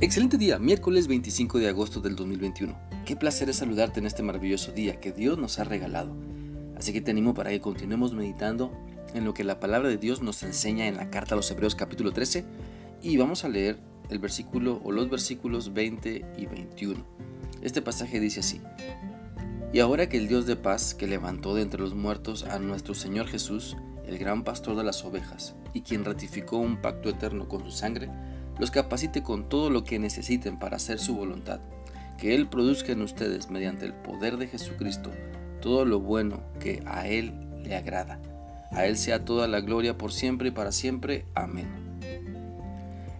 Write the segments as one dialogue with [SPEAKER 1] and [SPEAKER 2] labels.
[SPEAKER 1] Excelente día, miércoles 25 de agosto del 2021. Qué placer es saludarte en este maravilloso día que Dios nos ha regalado. Así que te animo para que continuemos meditando en lo que la palabra de Dios nos enseña en la carta a los Hebreos capítulo 13 y vamos a leer el versículo o los versículos 20 y 21. Este pasaje dice así: Y ahora que el Dios de paz que levantó de entre los muertos a nuestro Señor Jesús, el gran pastor de las ovejas, y quien ratificó un pacto eterno con su sangre, los capacite con todo lo que necesiten para hacer su voluntad, que Él produzca en ustedes mediante el poder de Jesucristo todo lo bueno que a Él le agrada. A Él sea toda la gloria por siempre y para siempre. Amén.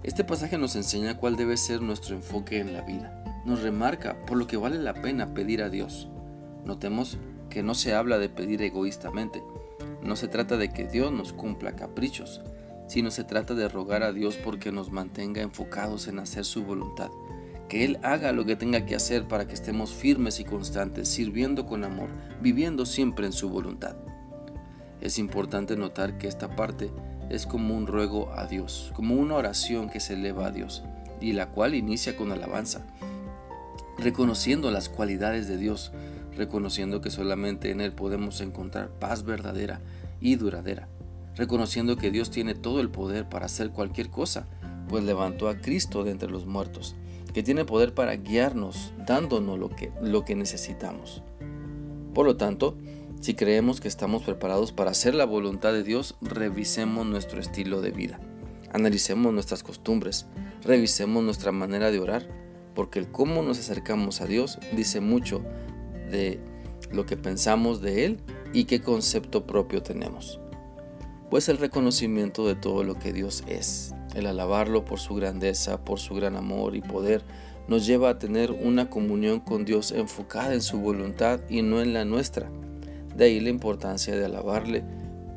[SPEAKER 1] Este pasaje nos enseña cuál debe ser nuestro enfoque en la vida. Nos remarca por lo que vale la pena pedir a Dios. Notemos que no se habla de pedir egoístamente. No se trata de que Dios nos cumpla caprichos, sino se trata de rogar a Dios porque nos mantenga enfocados en hacer su voluntad, que Él haga lo que tenga que hacer para que estemos firmes y constantes, sirviendo con amor, viviendo siempre en su voluntad. Es importante notar que esta parte es como un ruego a Dios, como una oración que se eleva a Dios, y la cual inicia con alabanza, reconociendo las cualidades de Dios, reconociendo que solamente en Él podemos encontrar paz verdadera y duradera reconociendo que Dios tiene todo el poder para hacer cualquier cosa, pues levantó a Cristo de entre los muertos, que tiene poder para guiarnos, dándonos lo que, lo que necesitamos. Por lo tanto, si creemos que estamos preparados para hacer la voluntad de Dios, revisemos nuestro estilo de vida, analicemos nuestras costumbres, revisemos nuestra manera de orar, porque el cómo nos acercamos a Dios dice mucho de lo que pensamos de Él y qué concepto propio tenemos pues el reconocimiento de todo lo que Dios es, el alabarlo por su grandeza, por su gran amor y poder, nos lleva a tener una comunión con Dios enfocada en su voluntad y no en la nuestra. De ahí la importancia de alabarle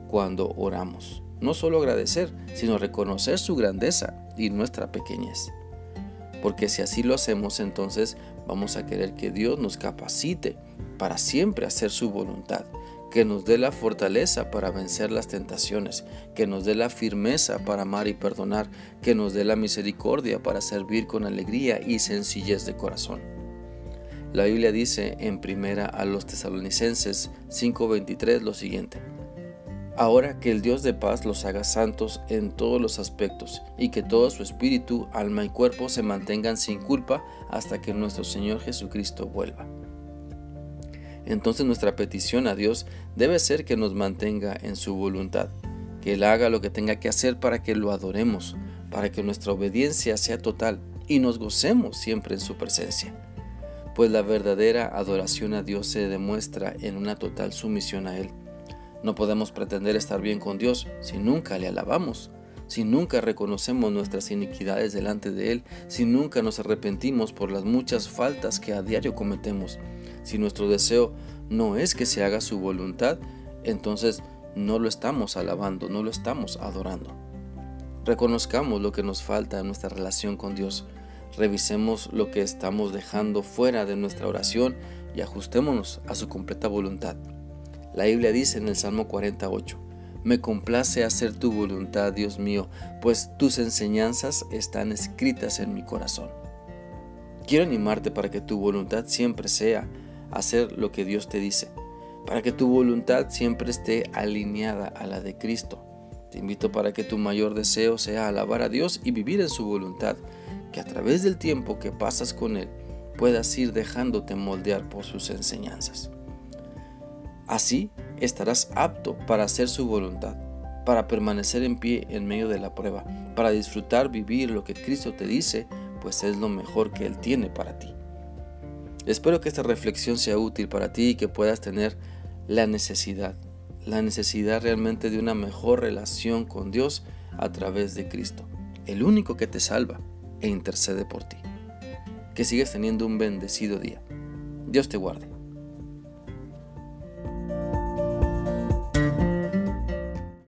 [SPEAKER 1] cuando oramos. No solo agradecer, sino reconocer su grandeza y nuestra pequeñez. Porque si así lo hacemos, entonces vamos a querer que Dios nos capacite para siempre hacer su voluntad que nos dé la fortaleza para vencer las tentaciones, que nos dé la firmeza para amar y perdonar, que nos dé la misericordia para servir con alegría y sencillez de corazón. La Biblia dice en primera a los tesalonicenses 5:23 lo siguiente: Ahora que el Dios de paz los haga santos en todos los aspectos y que todo su espíritu, alma y cuerpo se mantengan sin culpa hasta que nuestro Señor Jesucristo vuelva entonces nuestra petición a Dios debe ser que nos mantenga en su voluntad, que Él haga lo que tenga que hacer para que lo adoremos, para que nuestra obediencia sea total y nos gocemos siempre en su presencia. Pues la verdadera adoración a Dios se demuestra en una total sumisión a Él. No podemos pretender estar bien con Dios si nunca le alabamos, si nunca reconocemos nuestras iniquidades delante de Él, si nunca nos arrepentimos por las muchas faltas que a diario cometemos, si nuestro deseo no es que se haga su voluntad, entonces no lo estamos alabando, no lo estamos adorando. Reconozcamos lo que nos falta en nuestra relación con Dios. Revisemos lo que estamos dejando fuera de nuestra oración y ajustémonos a su completa voluntad. La Biblia dice en el Salmo 48, Me complace hacer tu voluntad, Dios mío, pues tus enseñanzas están escritas en mi corazón. Quiero animarte para que tu voluntad siempre sea hacer lo que Dios te dice, para que tu voluntad siempre esté alineada a la de Cristo. Te invito para que tu mayor deseo sea alabar a Dios y vivir en su voluntad, que a través del tiempo que pasas con Él puedas ir dejándote moldear por sus enseñanzas. Así estarás apto para hacer su voluntad, para permanecer en pie en medio de la prueba, para disfrutar vivir lo que Cristo te dice, pues es lo mejor que Él tiene para ti. Espero que esta reflexión sea útil para ti y que puedas tener la necesidad, la necesidad realmente de una mejor relación con Dios a través de Cristo, el único que te salva e intercede por ti. Que sigas teniendo un bendecido día. Dios te guarde.